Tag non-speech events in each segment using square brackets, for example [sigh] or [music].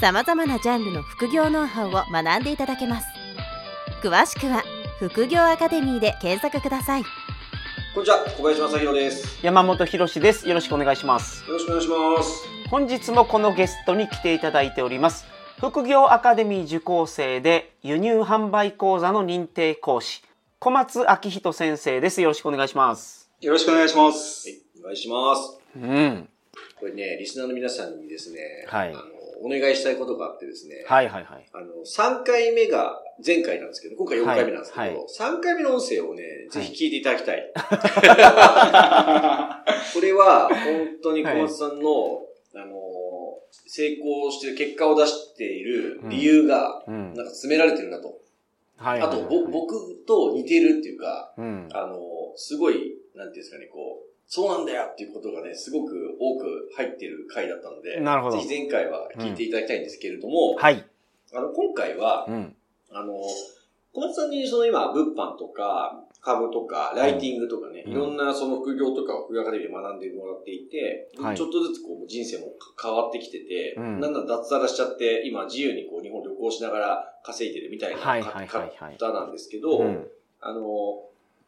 さまざまなジャンルの副業ノウハウを学んでいただけます詳しくは副業アカデミーで検索くださいこんにちは、小林正宏です。山本博史です。よろしくお願いします。よろしくお願いします。本日もこのゲストに来ていただいております。副業アカデミー受講生で輸入販売講座の認定講師、小松明人先生です。よろしくお願いします。よろしくお願いします。はい、お願いします。うん。これね、リスナーの皆さんにですね、はいあのお願いしたいことがあってですね、はいはいはい。あの、3回目が前回なんですけど、今回4回目なんですけど、はいはい3回目の音声をね、ぜひ聞いていただきたい。[laughs] [laughs] これは、本当に小松さんの、あの、成功してる結果を出している理由が、うん。なんか詰められてるなと。はいあと、ぼ僕と似てるっていうか、うん。あの、すごい、なんていうんですかね、こう、そうなんだよっていうことがね、すごく多く入ってる回だったので、なるほどぜひ前回は聞いていただきたいんですけれども、はい。あの、今回は、うん。あの、小松さんにその今、物販とか、株とか、ライティングとかね、うんいろんなその副業とかを副業アカデミーで学んでもらっていて、はいちょっとずつこう人生も変わってきてて、うんだんだん脱サラしちゃって、今自由にこう日本旅行しながら稼いでるみたいなはいはいはいはい方なんですけど、うん。あの、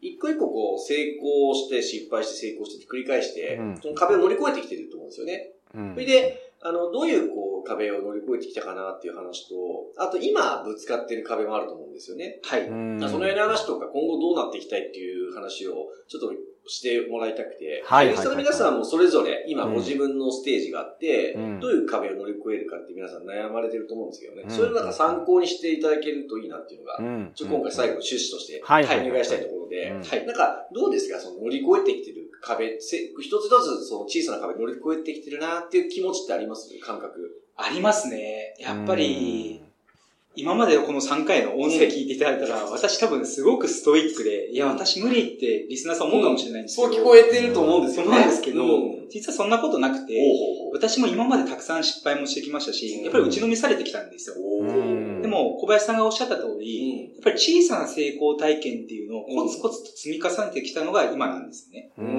一個一個こう成功して失敗して成功して繰り返して、うんその壁を乗り越えてきてると思うんですよね。うんそれで、あの、どういうこう壁を乗り越えてきたかなっていう話と、あと今ぶつかってる壁もあると思うんですよね。はい。うんその辺の話とか今後どうなっていきたいっていう話をちょっとしてもらいたくて、はいはいはいリスナーの皆さんもそれぞれ今うん。ご自分のステージがあって、うん。どういう壁を乗り越えるかって皆さん悩まれてると思うんですけどね。うん。それをなんか参考にしていただけるといいなっていうのが、うん。ちょ今回最後の趣旨として、はいお願いしたいところで、うん。はい。なんか、どうですか？その乗り越えてきてる壁、せ一つ一つその小さな壁乗り越えてきてるなっていう気持ちってあります？感覚。ありますね。やっぱり、今までこの3回の音声聞いていただいたら、私多分すごくストイックで、いや、私無理ってリスナーさん思うかもしれないんですけど。そう聞こえてると思うんですよね。そうなんですけどうん、実はそんなことなくて、私も今までたくさん失敗もしてきましたし、うんやっぱり打ちのめされてきたんですよ。でも、小林さんがおっしゃった通うり、ん。やっぱり小さな成功体験っていうのをコツコツと積み重ねてきたのが今なんですね。うん。うん。う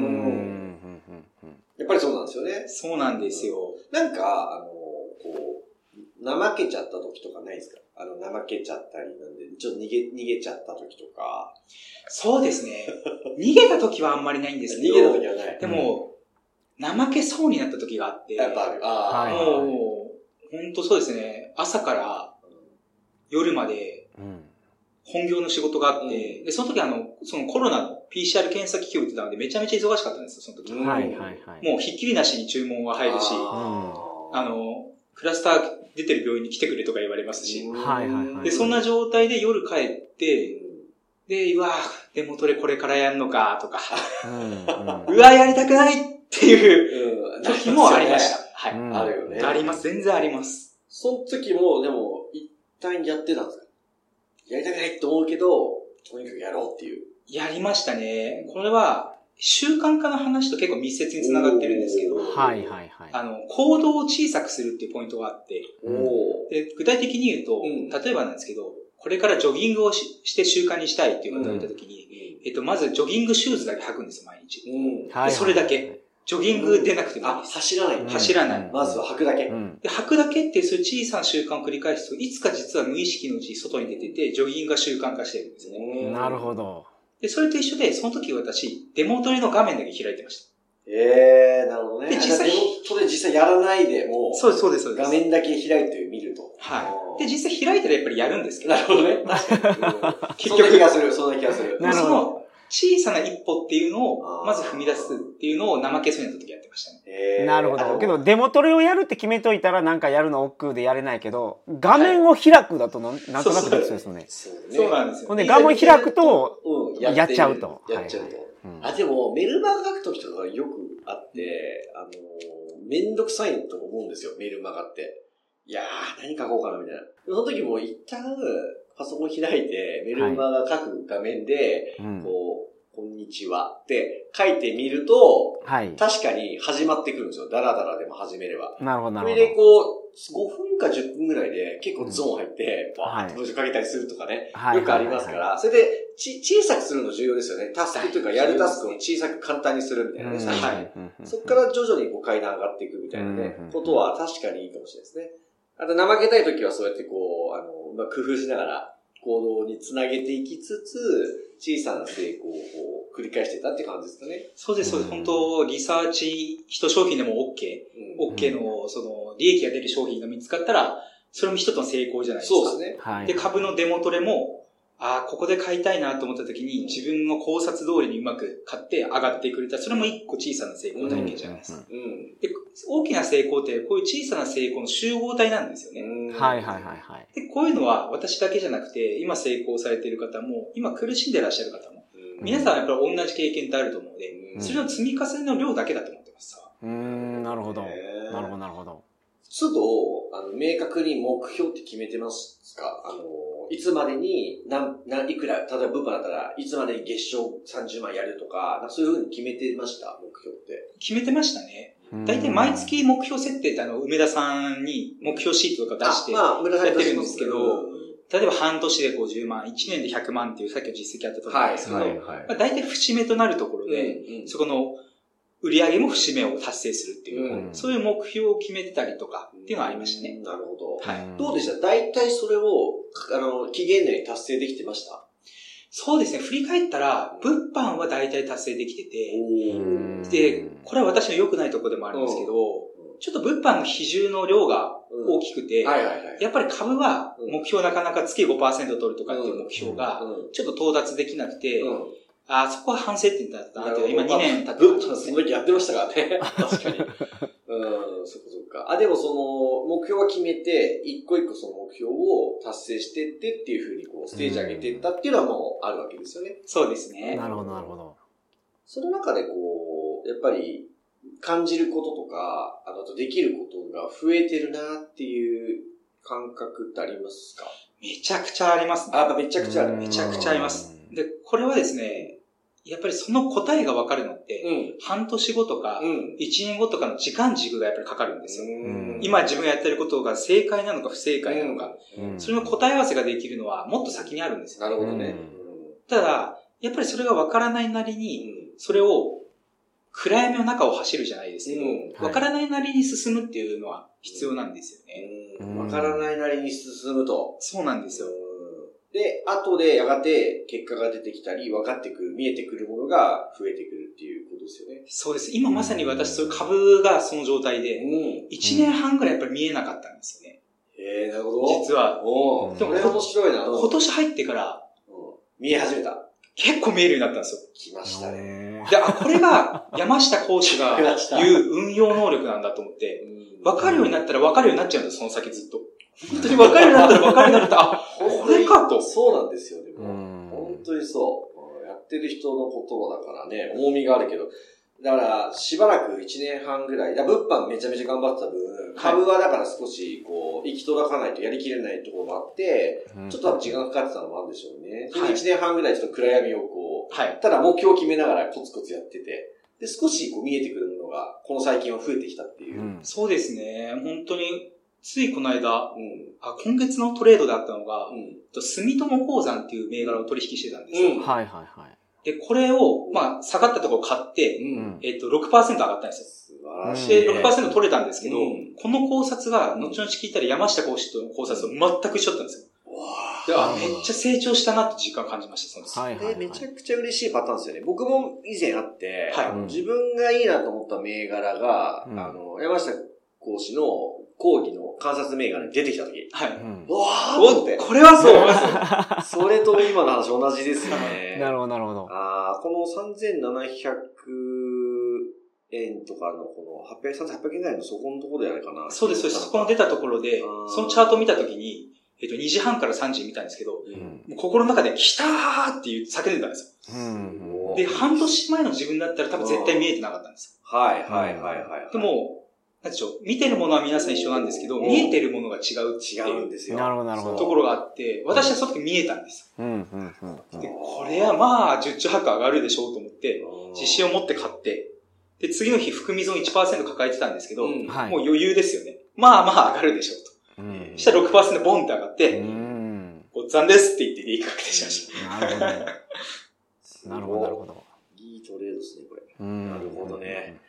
んやっぱりそうなんですよね。そうなんですよ。なんか、あの、こう、怠けちゃった時とかないですか？あの、怠けちゃったりなんで、ちょっと逃げ、逃げちゃった時とか。そうですね。逃げた時はあんまりないんですけど、逃げた時はない。でも、怠けそうになった時があって、やっぱある。ああ、はいもう、本当そうですね、朝から夜までうん。本業の仕事があって、うんで、その時あの、そのコロナの PCR 検査機器を打ってたので、めちゃめちゃ忙しかったんですよ、その時。うんはいはいはい。もうひっきりなしに注文が入るし、ああの、クラスター出てる病院に来てくれとか言われますし、はいはいはいで、そんな状態で夜帰って、で、うわぁ、デモトレこれからやんのか、とか、うん。[laughs] うわやりたくないっていううん。時もありました。はい。うんあるよね。あります。全然あります。その時も、でも、一旦やってたんですか？やりたくないと思うけど、とにかくやろうっていう。やりましたね。これは、習慣化の話と結構密接につながってるんですけど、はいはいはい。あの、行動を小さくするっていうポイントがあって、で具体的に言うと、うん例えばなんですけど、これからジョギングをしして習慣にしたいっていう方がいたときに、えっと、まずジョギングシューズだけ履くんですよ、毎日。うん。それだけ。ジョギング出なくてもいいあ、です。走らない。うん走らないまずは履くだけ。うん。で、履くだけってそういう小さな習慣を繰り返すと、いつか実は無意識のうちに外に出てて、ジョギングが習慣化してるんですよね。なるほど。で、それと一緒で、その時私、デモトレの画面だけ開いてました。ええー、なるほどね。で実際それ実際やらないでも、そうです、そうです、そうです。画面だけ開いてみると。はい。で、実際開いたらやっぱりやるんですけど、なるほどね。確かに。結そんな気局、がする、そんな気がする。なるほど小さな一歩っていうのを、まず踏み出すっていうのを怠けそうになった時やってましたね。えーなるほど。けど、デモトレをやるって決めといたら、なんかやるの億劫でやれないけど、画面を開くだとなんなんとなくできそうですよね。そうねそうなんですよほんで、画面開くと、うん、やっちゃうとやっちゃうと。あ、でも、メルマガ書くときとかよくあって、あの、めんどくさいと思うんですよ、メルマガって。いやー、何書こうかなみたいな。その時も一旦、パソコン開いて、メルマガ書く画面で、うん。こう、こんにちはって書いてみると、はい。確かに始まってくるんですよ。ダラダラでも始めれば。なるほど、なそるほれでこう、5分か10分ぐらいで結構ゾーン入って、うん。バーッと文章書けたりするとかね、はい。よくありますから、それでち小さくするの重要ですよね。タスクというかやるタスクを小さく簡単にするみたいなね。はいうん。そこから徐々にこう階段上がっていくみたいなね。うん、ことは確かにいいかもしれないですね。あと、怠けたい時はそうやってこう、あの、まあ、工夫しながら行動につなげていきつつ、小さな成功をこう繰り返していたって感じですかね。そうです、そうです。うん本当リサーチ、一商品でも OK。うん OK の、その、利益が出る商品が見つかったら、それも一つの成功じゃないですか。そうですね。はい。で、株のデモトレも、ああ、ここで買いたいなと思った時に、自分の考察通りにうまく買って上がってくれた。それも一個小さな成功体験じゃないですか。うん。で、大きな成功って、こういう小さな成功の集合体なんですよね。うんはいはいはいはい。で、こういうのは私だけじゃなくて、今成功されている方も、今苦しんでらっしゃる方も、うん皆さんはやっぱり同じ経験ってあると思うので、うんそれの積み重ねの量だけだと思ってます。うーん、なるほど。なるほど、なるほど。都度、あの、明確に目標って決めてますか？あの、いつまでに、なん、なん、いくら、例えば物販だったらいつまでに月賞30万やるとか、なんかそういうふうに決めてました？目標って。決めてましたね。うん大体毎月目標設定ってあの、梅田さんに目標シートとか出して、あまあ、村さんやってるんですけどうん例えば半年で50万、1年で100万っていうさっきの実績あったと思うんはい、ですけど、はい、はい。まあ、大体節目となるところで、うんそこの売り上げも節目を達成するっていう、うん。そういう目標を決めてたりとかっていうのはありましたね。なるほど。はい。んどうでした？大体それを、あの、期限内に達成できてました？そうですね、振り返ったら、物販は大体達成できてて、うん。で、これは私の良くないところでもあるんですけど、ちょっと物販の比重の量が大きくて。やっぱり株は目標なかなか月5%取るとかっていう目標が、うん。ちょっと到達できなくて、うんあそこは反省点だったなって今2年経ってますとその時やってましたからね。[laughs] 確かに。うん、そっかそっか。あ、でもその、目標は決めて、一個一個その目標を達成してってっていうふうにこう、ステージ上げていったっていうのはもうあるわけですよね。そうですね。なるほど、なるほど。その中でこう、やっぱり感じることとか、あのあとできることが増えてるなっていう感覚ってありますか？めちゃくちゃありますね。あ、めちゃくちゃある。めちゃくちゃありますう。んで、これはですね、やっぱりその答えがわかるのって、うん。半年後とか、うん。1年後とかの時間軸がやっぱりかかるんですよ。ん今自分がやってることが正解なのか不正解なのか、うんそれの答え合わせができるのはもっと先にあるんですよ。なるほどね。ただ、やっぱりそれがわからないなりうに、ん。それを暗闇の中を走るじゃないですけど、うんわからないなりに進むっていうのは必要なんですよね。うんわからないなりに進むと。そうなんですよ。で、後でやがて結果が出てきたり、分かってくる、見えてくるものが増えてくるっていうことですよね。そうです。今まさに私、そういう株がその状態で、ん。1年半ぐらいやっぱり見えなかったんですよね。えー、なるほど。実は。おうんでもこれ面白いな。今年入ってからうん見え始めた。結構見えるようになったんです来ましたね。よ。で、あ、これが山下講師が [laughs] 言う運用能力なんだと思って、うん分かるようになったら分かるようになっちゃうんです、その先ずっと。本当に分かるようになったら分かるようになったら、あ、これかと。そうなんですよ、でも。うん本当にそう。やってる人の言葉だからね、重みがあるけど。だから、しばらく1年半ぐらい、だ物販めちゃめちゃ頑張ってた分、株はだから少し、こう、行き届かないとやりきれないところもあって、ちょっと時間かかってたのもあるんでしょうね。それで1年半ぐらいちょっと暗闇をこう、はい。ただ目標を決めながらコツコツやってて、で、少しこう見えてくるものが、この最近は増えてきたっていうう。んそうですね。本当に、ついこの間、うん。あ今月のトレードであったのが、うん。と住友鉱山っていう銘柄を取引してたんですよ。うんはいはいはい。で、これを、まあ、下がったところを買って、うん。えっと、6%上がったんですよ。素晴らしい。で、6%取れたんですけど、うんこの考察が、後々聞いたら山下講師との考察と全く一緒だったんですよ。わで、あ、めっちゃ成長したなって実感感じました、その時。はいはいはい。で、めちゃくちゃ嬉しいパターンですよね。僕も以前あって、はい自分がいいなと思った銘柄が、うんあの、山下講師の講義の観察銘柄に出てきた時、はい。うわーと思っお、て、これはそう。[laughs] それと今の話同じですよね。[laughs] なるほどなるほど。あーこの3700円とかのこの800、3800円ぐらいのそこのところでやるかな。そうです、そうです。そこの出たところでそのチャートを見たときに、えっと、2時半から3時に見たんですけど、うん。心の中で、来たーっていう叫んでたんですうんよ。で、半年前の自分だったら多分絶対見えてなかったんですはいはいはいはい。よ。で、も、なんでしょう、見てるものは皆さん一緒なんですけど、うん見えてるものが違う違いううんですよ。なるほどなるほどところがあって、私はその時見えたんですうん、うん、うん。で、これはまあ、十中八九上がるでしょうと思って、うん自信を持って買って、で、次の日、含み損1%抱えてたんですけど、うんはい。もう余裕ですよね。まあまあ上がるでしょうと。うんそしたら6%ボンって上がって、うん。ごっつぁんですって言って利益確定しました。なるほど。[laughs] なるほど、なるほど。いいトレードですね、これ。うんなるほどね。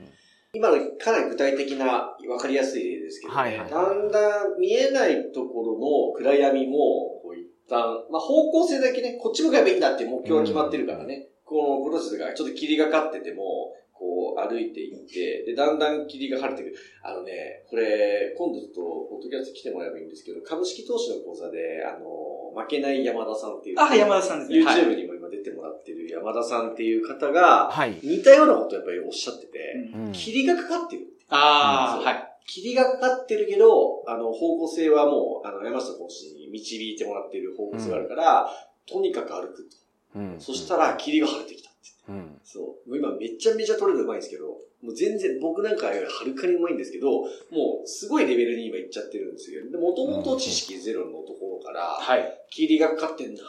今のかなり具体的な、わかりやすい例ですけどね、はいはい。だんだん見えないところの暗闇も、こう一旦、まあ方向性だけね、こっち向かえばいいんだって目標が決まってるからね、このプロセスがちょっと霧がかってても、こう歩いていって、で、だんだん霧が晴れてくる。あのね、これ、今度ちょっと、ポッドキャスト来てもらえばいいんですけど、株式投資の講座で、あの、負けない山田さんっていう、あ、山田さんですね。はい。YouTube にも今出てもらってる山田さんっていう方が、はい。似たようなことをやっぱりおっしゃってて、うんうん霧がかかってる。ああ、うんはい。霧がかかってるけど、あの、方向性はもう、あの、山下講師に導いてもらっている方向性があるから、とにかく歩くと。うんそしたら、霧が晴れてきたって言って。うん。そう。もう今めちゃめちゃ取れるうまいんですけど、もう全然僕なんかよりはるかにうまいんですけど、もうすごいレベルに今行っちゃってるんですよ。で、もともと知識ゼロのところから、はい。霧がかかってんだ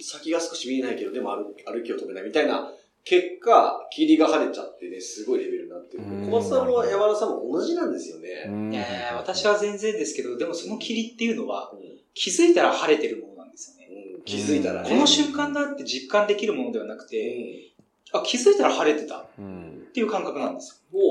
先が少し見えないけど、でも歩歩きを止めないみたいな、結果、霧が晴れちゃってね、すごいレベルになってるうん。小松さんも山田さんも同じなんですよね。うんいや私は全然ですけど、でもその霧っていうのは、うん気づいたら晴れてるものなんですよね。うん気づいたらね。この瞬間だって実感できるものではなくうて、んあ、気づいたら晴れてたっうん。ていう感覚なんですもう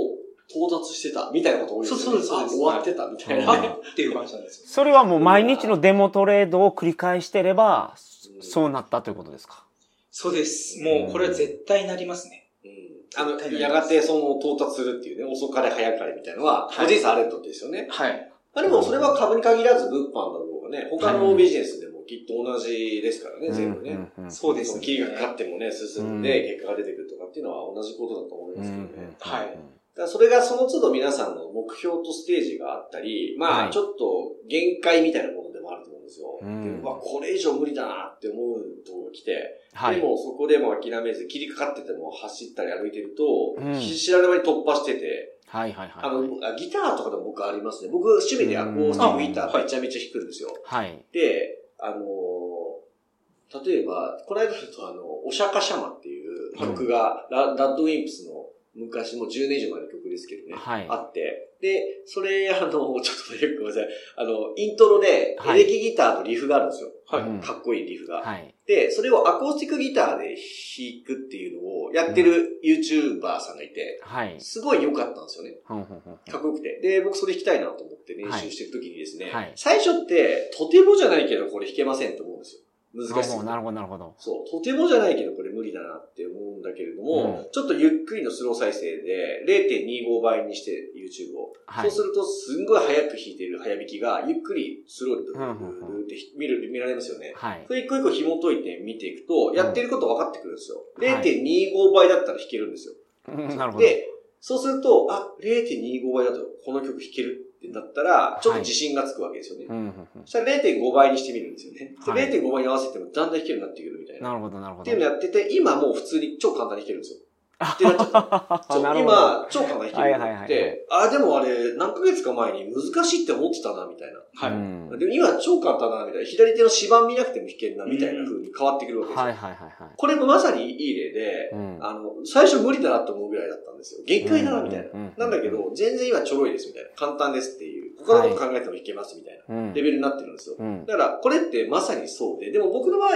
到達してたみたいなこと多いですよね。そうそう終わってたみたいよ。な [laughs] っていう感じなんですよ。それはもう毎日のデモトレードを繰り返してれば、うんそうなったということですか？そうです。もうこれは絶対なりますね。うんあの、やがてその到達するっていうね、遅かれ早かれみたいなのは、はい個人差あるってことですよね。はい。まあでもそれは株に限らず物販だろうがね、他のビジネスでもきっと同じですからね、全部ね。そうですね。その霧がかかってもね、進んで結果が出てくるとかっていうのは同じことだと思いますけどね。はいだからそれがその都度皆さんの目標とステージがあったり、まはいあちょっと限界みたいなものでもあると思うんですよ。うんでうわ、これ以上無理だなって思うところが来て、はい。でもそこでも諦めず、切りかかってても走ったり歩いてると、うん知らぬ間に突破してて、はいはいはい。あの、あギターとかでも僕ありますね。僕趣味でアコースティックギターめちゃめちゃ弾くんですよ。はい。で、あのー例えば、この間だとあの、お釈迦シャマっていう曲が、ララッドウィンプスの昔もう10年以上前の曲ですけどね、はいあって、で、それ、あの、ちょっとごめんなさい。あの、イントロで、はいエレキギターとリフがあるんですよ。はいうんかっこいいリフが。はい。で、それをアコースティックギターで弾くっていうのをやってる YouTuber さんがいて、はい。すごい良かったんですよね。かっこよくて。で、僕それ弾きたいなと思って練習してる時にですね、はい最初って、とてもじゃないけどこれ弾けませんと思うんですよ。難しすぎてなるほどなるほど。そう、とてもじゃないけどこれ無理だなって思うんだけれども、うんちょっとゆっくりのスロー再生で0.25倍にして YouTube を。はい。そうするとすんごい早く弾いてる早弾きがゆっくりスローにドゥうんルドゥルドゥルって見る、見られますよね。はいそ。れ一個一個紐解いて見ていくと、やってること分かってくるんですよ。はい0.25倍だったら弾けるんですよ。うんなるほど。で、そうすると、あ、0.25倍だとこの曲弾けるってなったら、ちょっと自信がつくわけですよね。うんうんうんそしたら0.5倍にしてみるんですよね。ではい0.5倍に合わせてもだんだん弾けるようになってくるみたいな。なるほど、なるほど。っていうのやってて、今もう普通に超簡単に弾けるんですよ。あってなっちゃった。そうなるほど。今、超簡単に弾けるようになっはいはいて、あ、でもあれ、何ヶ月か前に難しいって思ってたな、みたいな。はい。うんでも今超簡単だな、みたいな。左手の指板見なくても弾けるな、みたいな風に変わってくるわけですよ。はいはいはいはい。これもまさにいい例で、うんあの、最初無理だなと思うぐらいだったんですよ。限界だな、みたいな。うんうんうんなんだけど、全然今ちょろいです、みたいな。簡単ですっていう。他のこと考えてもいけます、みたいな。うんレベルになってるんですよ。うん。だから、これってまさにそうで、でも僕の場合、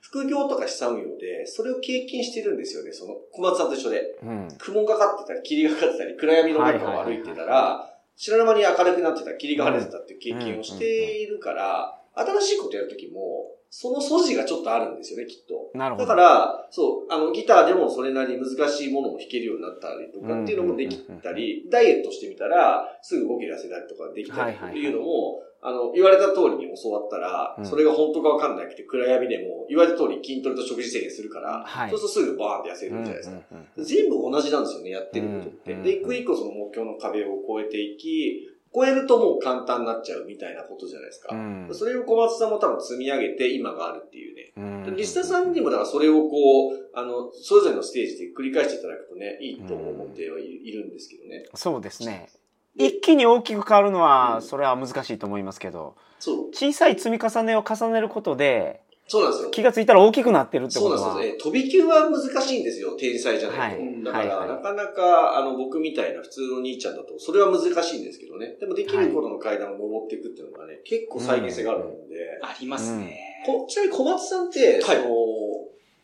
副業とか資産運用で、それを経験してるんですよね、その、小松さんと一緒で。うん。雲がかってたり、霧がかってたり、暗闇の中を歩いてたら、知らぬ間に明るくなってた、霧が晴れてたっていう経験をしているから、新しいことやるときも、その素地がちょっとあるんですよね、きっと。なるほど。だから、そう、あの、ギターでもそれなりに難しいものも弾けるようになったりとかっていうのもできたり、ダイエットしてみたら、すぐ5キロ痩せたりとかできたりっていうのも、あの、言われた通りに教わったらう、んそれが本当かわかんなくて暗闇でも、言われた通り筋トレと食事制限するから、はいそうするとすぐバーンって痩せるじゃないですか。うん全部同じなんですよね、やってることって。うんで、一個一個その目標の壁を越えていき、超えるともう簡単になっちゃうみたいなことじゃないですか。うんそれを小松さんも多分積み上げて今があるっていうね。うんリスナーさんにもだからそれをこう、あの、それぞれのステージで繰り返していただくとね、いいと思ってはいいるんですけどね。そうですね。一気に大きく変わるのは、それは難しいと思いますけど。小さい積み重ねを重ねることで、そうなんですよ。気がついたら大きくなってるってそうことは。なんですよね。飛び級は難しいんですよ。天才じゃないと。はいだから、はいはいなかなか、あの、僕みたいな普通の兄ちゃんだと、それは難しいんですけどね。でも、できることの階段を登っていくっていうのがね、結構再現性があるので。ありますね。こちなみに小松さんって、はいその、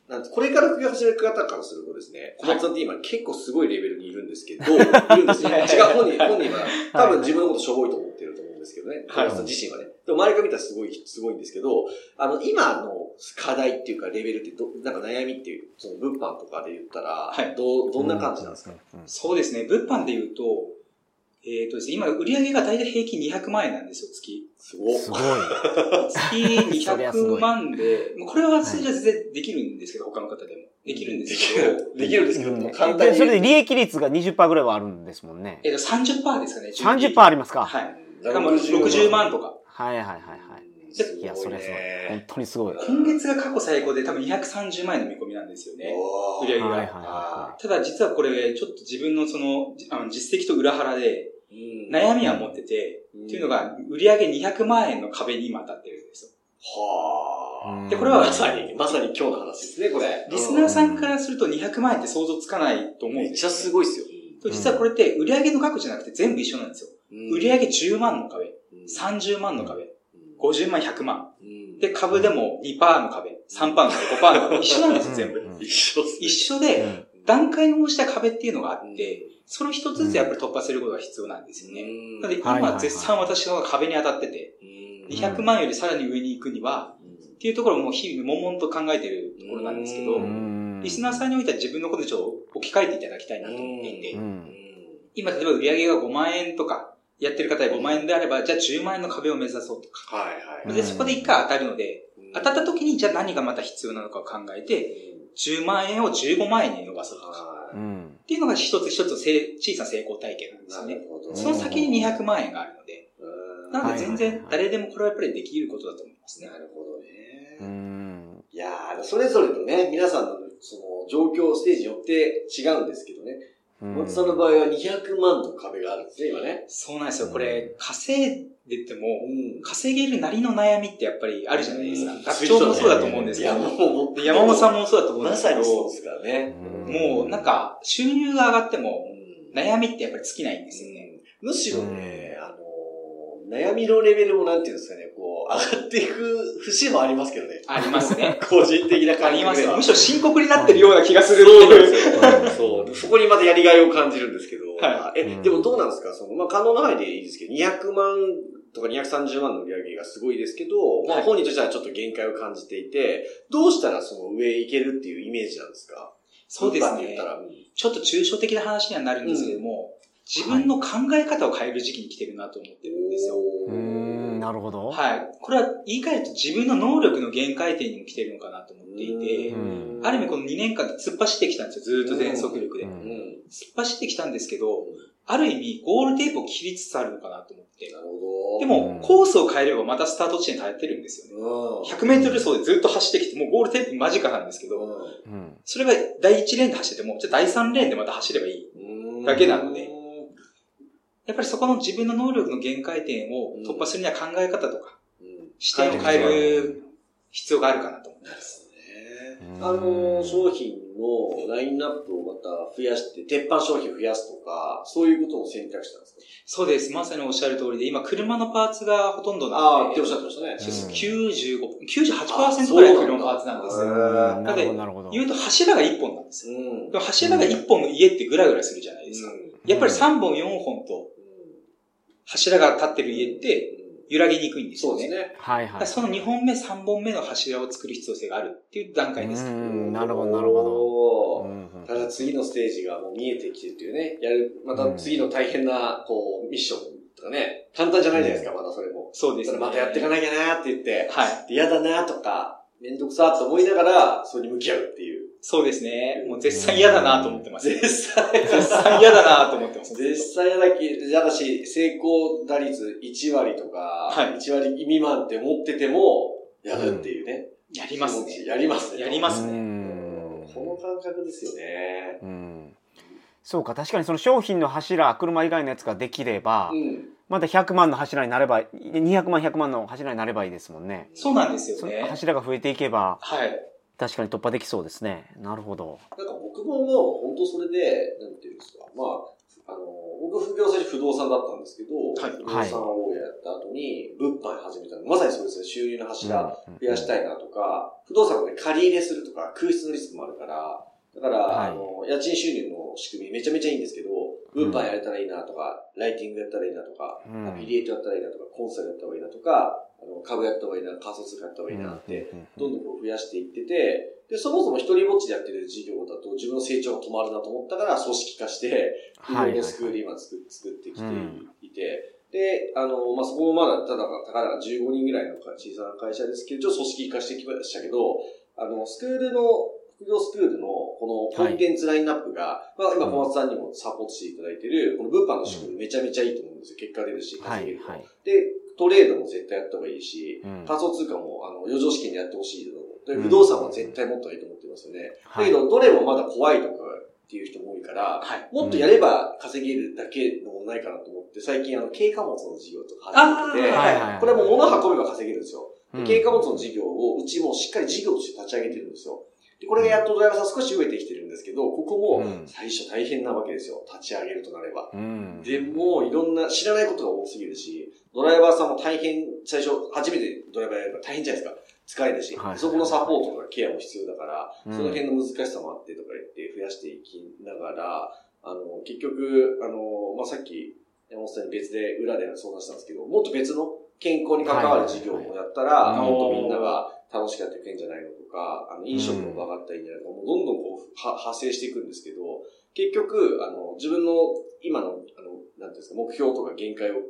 なんてこれから副業始める方からするとですね、小松さんって今結構すごいレベルにいるんですけど、[laughs] いるんですよ。違う、本人、本人は多分自分のことしょぼいと思ってると思うんですけどね、小はい松さん自身はね。でも周りから見たらすごい、すごいんですけど、あの、今の課題っていうかレベルってど、なんか悩みっていう、その物販とかで言ったら、はいどう、どんな感じなんですか、うんうんそうですね。物販で言うと、えっ、とですね、今、売り上げが大体平均200万円なんですよ、月。すごい。すごい。[laughs] 月そりゃすご200い万で、もうこれは数字は全然できるんですけど、他の方でも。できるんですけど、できるんですけど、うん簡単に。でそれで利益率が20%ぐらいはあるんですもんね。えっ、と、30%ですかね。30%ありますか？はい。だしかも60万とか。はいはいはいはい。いや、それはすごい。本当にすごい。今月が過去最高で多分230万円の見込みなんですよね。売り上げがはいはいはただ実はこれ、ちょっと自分のその、じあの実績と裏腹でうん悩みは持ってて、うんっていうのが、売り上げ200万円の壁に今当たってるんですよ。はあ。でこれはまさに、まさに今日の話ですね、これ。リスナーさんからすると200万円って想像つかないと思うんめっちゃですごいっすよ。実はこれって売り上げの額じゃなくて全部一緒なんですよ。売り上げ10万の壁、30万の壁、50万、100万。で、株でも2%の壁、3%の壁、5%の。壁。一緒なんですよ、全部。うん。一緒っすね。一緒で、段階に応じた壁っていうのがあって、その一つずつやっぱり突破することが必要なんですよね。なので今絶賛私の壁に当たってて、200万よりさらに上に行くには、っていうところをもう日々悶々と考えてるところなんですけどう、ん。リスナーさんにおいては自分のことでちょっと置き換えていただきたいなと思っていて。う、ん。今例えば売り上げが5万円とか、やってる方で5万円であれば、じゃあ10万円の壁を目指そうとか。はいはい。で、そこで一回当たるので、当たった時にじゃあ何がまた必要なのかを考えて、10万円を15万円に伸ばそうとか。はうんっていうのが一つ一つせ小さな成功体験なんですよね。るほど。その先に200万円があるので、うんなので全然誰でもこれはやっぱりできることだと思いますねな。るほどうね。んいやー、それぞれのね、皆さんのその状況、ステージによって違うんですけどね。うん松さんの場合は200万の壁があるんですね、今ね。そうなんですよ。これ、稼いでても、ん。稼げるなりの悩みってやっぱりあるじゃないですかうん。学長もそうだと思うんですけど、山本さんもそうだと思うんまですけどさにそうで、すからね。うんもうなんか収入が上がってもうん悩みってやっぱり尽きないんですよね。むしろね、あのー、悩みのレベルもなんていうんですかね、こう、上がっていく節もありますけどね。ありますね。[laughs] 個人的なあ感じりますよ。むしろ深刻になってるような気がするそうなん。ですよ。そう。そこにまたやりがいを感じるんですけど。はえ、でもどうなんですか？その、まあ、可能な範囲でいいですけど、200万とか230万の売り上げがすごいですけど、まあ、はい本人としてはちょっと限界を感じていて、どうしたらその上行けるっていうイメージなんですか？そうですねちょっと抽象的な話にはなるんですけども、自分の考え方を変える時期に来てるなと思ってるんですよ。うんなるほど。はい。これは言い換えると自分の能力の限界点にも来てるのかなと思っていてう、んある意味この2年間で突っ走ってきたんですよ。ずーっと全速力で。突っ走ってきたんですけど、ある意味ゴールテープを切りつつあるのかなと思って。なるほど。うでもん、コースを変えればまたスタート地点に立ってるんですよね。うん、100メートル走でずっと走ってきて、もうゴールテープ間近なんですけど、うんそれが第1レーンで走ってても、じゃあ第3レーンでまた走ればいい。うんだけなのでやっぱりそこの自分の能力の限界点を突破するには考え方とか、うん視点を変える必要があるかなと思います。ねあの、商品のラインナップをまた増やして、鉄板商品を増やすとか、そういうことを選択したんですか？そうです。まさにおっしゃる通りで、今車のパーツがほとんどなああ、のでっておっし、ゃってましたね。うん95、98%ぐらい車のパーツなんですよ。うんなるほど、なるほど。言うと柱が1本なんですよ。うんでも柱が1本の家ってグラグラするじゃないですか。やっぱり3本4本と柱が立ってる家って揺らぎにくいんですよね。そうですね。はいはい。その2本目、3本目の柱を作る必要性があるっていう段階です。うんなるほど、なるほど。うんうんただ次のステージがもう見えてきてるっていうね、やる、また次の大変な、こう、ミッションとかね、簡単じゃないじゃないですか、またそれも。そうですね。それまたやっていかなきゃなって言って、はい。で嫌だなとか、めんどくさと思いながら、それに向き合うっていう。そうですね。もう絶賛嫌だなと思ってます。絶賛、絶賛嫌だなと思ってます。絶賛嫌だき、嫌だし、成功打率1割とか、はい1割未満って思ってても、やるっていうね。やりますね。やりますね。やりますね。うんこの感覚ですよね。うんそうか、確かにその商品の柱、車以外のやつができれば、うん。また100万の柱になれば、200万、100万の柱になればいいですもんね。そうなんですよね。柱が増えていけば、はい。確かに突破できそうですね。なるほど。なんか僕ももう本当それで、なんていうんですか、まあ、あの、僕副業最初不動産だったんですけど、はい不動産をやった後に物販始めたの。まさにそうですね、収入の柱増やしたい。いなとか、不動産をね、借り入れするとか空室のリスクもあるから、だから、はいあの、家賃収入の仕組みめちゃめちゃいいんですけど、物販やれたらいいなとか、ライティングやったらいいなとか、うんアフィリエイトやったらいいなとか、コンサルやった方がいいなとか、あの株やった方がいいな、仮想通貨やった方がいいなって、どんどんこう増やしていってて、で、そもそも一人ぼっちでやってる事業だと自分の成長が止まるなと思ったから組織化して、副業のスクール今作作ってきていて、で、あの、まあ、そこもまだ、ただ、たかだか15人ぐらいの小さな会社ですけど、ちょっと組織化してきましたけど、あの、スクールの、副業スクールのこのコンテンツラインナップが、まあ、今小松さんにもサポートしていただいている、この物販の仕組みめちゃめちゃいいと思うんですよ。結果出るし、はい、稼げると。はい。で、トレードも絶対やった方がいいし、うん仮想通貨も、あの、余剰資金でやってほしいと思う。不動産は絶対もっといいと思ってますよね。だけど、どれもまだ怖いとかっていう人も多いから、はい。もっとやれば稼げるだけのものないかなと思って、最近あの、軽貨物の事業とか始めてて、はいこれはもう物運べば稼げるんですよ。軽貨物の事業をうちもしっかり事業として立ち上げてるんですよ。で、これがやっとドライバーさん少し増えてきてるんですけど、ここもうん最初大変なわけですよ。立ち上げるとなれば。うん。でも、いろんな知らないことが多すぎるし、ドライバーさんも大変、最初、初めてドライバーやるから大変じゃないですか。疲れるし、はいそこのサポートとかケアも必要だから、うんその辺の難しさもあってとか言って増やしていきながら、あの、結局、あの、まあ、さっき、山本さんに別で裏で相談したんですけど、もっと別の健康に関わる事業もやったら、もっとみんなが楽しくやっていけんじゃないのとか、あの、飲食の場があったらいいんじゃないのか、もうどんどんこう、は派生していくんですけど、結局、あの、自分の今の、あの、なんていうんですか、目標とか限界を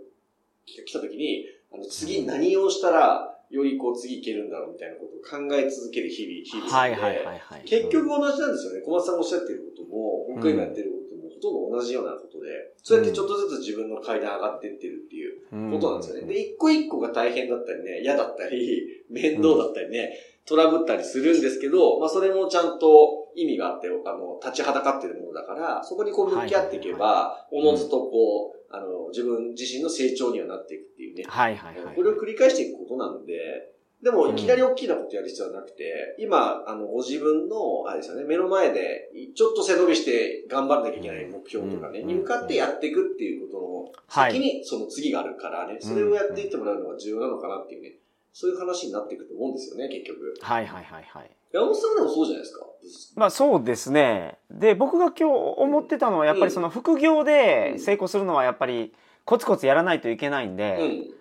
来た時に、あの、次何をしたら、よりこう次いけるんだろうみたいなことを考え続ける日々、日々で。はいはいはいはい。結局同じなんですよね。小松さんがおっしゃってることも、僕が今やってることと同じようなことで、そうやってちょっとずつ自分の階段上がっていってるっていううんことなんですよね。で、一個一個が大変だったりね、嫌だったり、面倒だったりね、トラブったりするんですけど、まあそれもちゃんと意味があって、あの、立ちはだかってるものだから、そこにこう向き合っていけば、おのずとこう、あの、自分自身の成長にはなっていくっていうね。はいはいはい。これを繰り返していくことなので、でも、いきなり大きなことやる必要はなくて、今、あの、ご自分の、あれですよね、目の前で、ちょっと背伸びして頑張らなきゃいけない目標とかね、うんに向かってやっていくっていうことの、はい先にその次があるからね、それをやっていってもらうのが重要なのかなっていうね、そういう話になっていくと思うんですよね、結局。はいはいはいはい。山本さんでもそうじゃないですか？まあそうですね。で、僕が今日思ってたのは、やっぱりその副業で成功するのはやっぱりコツコツやらないといけないんで、うん。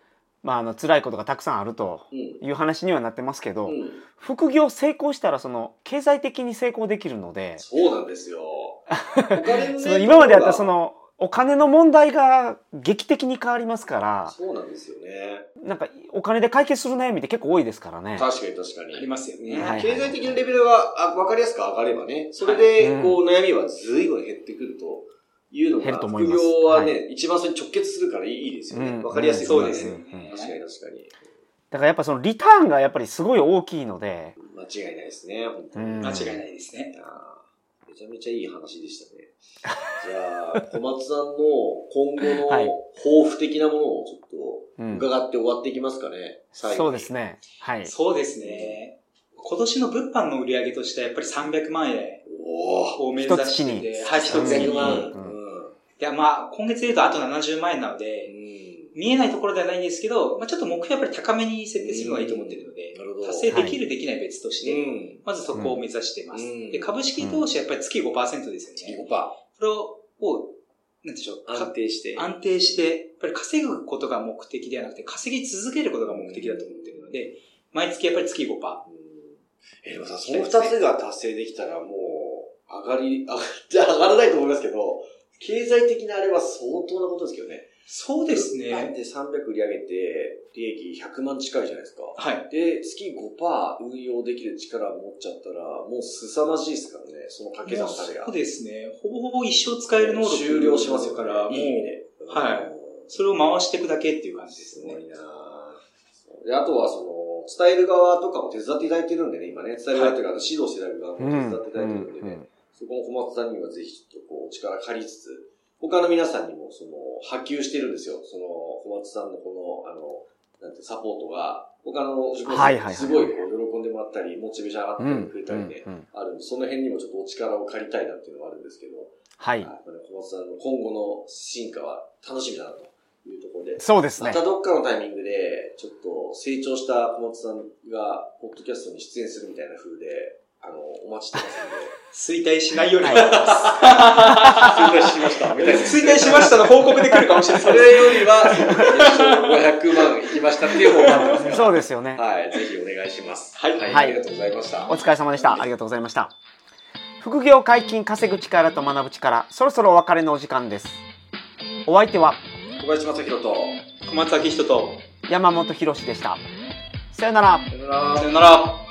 まああの辛いことがたくさんあるとうん。いう話にはなってますけど、うん。副業成功したらその経済的に成功できるので、そうなんですよ。お金のね [laughs] その今までやったらそ、のお金の問題が劇的に変わりますから、そうなんですよね。なんかお金で解決する悩みって結構多いですからね。確かに確かに。ありますよね。はい経済的なレベルがあ分かりやすく上がればね、それで、こう、悩みは随分減ってくるというのが、減ると思い副ます業はね、は一番それに直結するからいいですよね。うん分かりやすいそうですよね。ね。確かに確かに。だからやっぱそのリターンがやっぱりすごい大きいので、間違いないですね、本当に。うん間違いないですね。めちゃめちゃいい話でしたね。じゃあ、小松さんの今後のはい抱負的なものをちょっとうん伺って終わっていきますかね。最後にそうです。ね。はい。そうですね。今年の物販の売り上げとしてはやっぱり300万円。を目指してて、はい、一月300に。万いや、まあ、今月で言うとあと70万円なのうで、ん。見えないところではないんですけど、まあちょっと目標やっぱり高めに設定するのがいいと思ってるので達成できるできない別として、うん。まずそこを目指しています。うんで、株式投資はやっぱり月5%ですよ月ね。5%。これを、なんでしょう、か安定して。安定して、やっぱり稼ぐことが目的ではなくて、稼ぎ続けることが目的だと思っているので、毎月やっぱり月5%。うんえ、でもさ、その二つが達成できたらもう、上がり、上がって上がらないと思いますけど、経済的なあれは相当なことですけどね。そうですね。て300売り上げて、利益100万近いじゃないですか。はい。で、月5%運用できる力を持っちゃったら、もう凄まじいですからね、その掛け算たれがそう。ですね。ほぼほぼ一生使える能力終了しますよから、いい意味で。はいうんそれを回していくだけっていう感じですね。すごいなぁで、あとはその、伝える側とかも手伝っていただいてるんでね、今ね、伝える側というか、指導していただく側も手伝っていただいてるんでね、そこも小松さんにはぜひちょっとこう、お力借りつつ、他の皆さんにもその、波及してるんですよ。その、小松さんのこの、あの、なんてサポートが、他の受講はいはいはい生すごいこう、喜んでもらったり、モチベーション上がったり、増えたりね、あるんで、その辺にもちょっとお力を借りたいなっていうのはあるんですけど、はい。小松さんの今後の進化は楽しみだなというところで、そうですね。またどっかのタイミングで、ちょっと成長した小松さんが、ポッドキャストに出演するみたいな風で、あの、お待ちしてます衰退しないように。衰退しました、みたいな。衰退しましたの報告で来るかもしれない。それよりは、月賞500万いきましたっていう方が待ってますそうですよね。はい、ぜひお願いします。はいはい、はいありがとうございました。お疲れ様でした。ありがとうございました。副業解禁稼ぐ力と学ぶ力、そろそろお別れのお時間です。お相手は小林正宏と、小松明人と、山本博史でした。さよなら。さよならさよなら。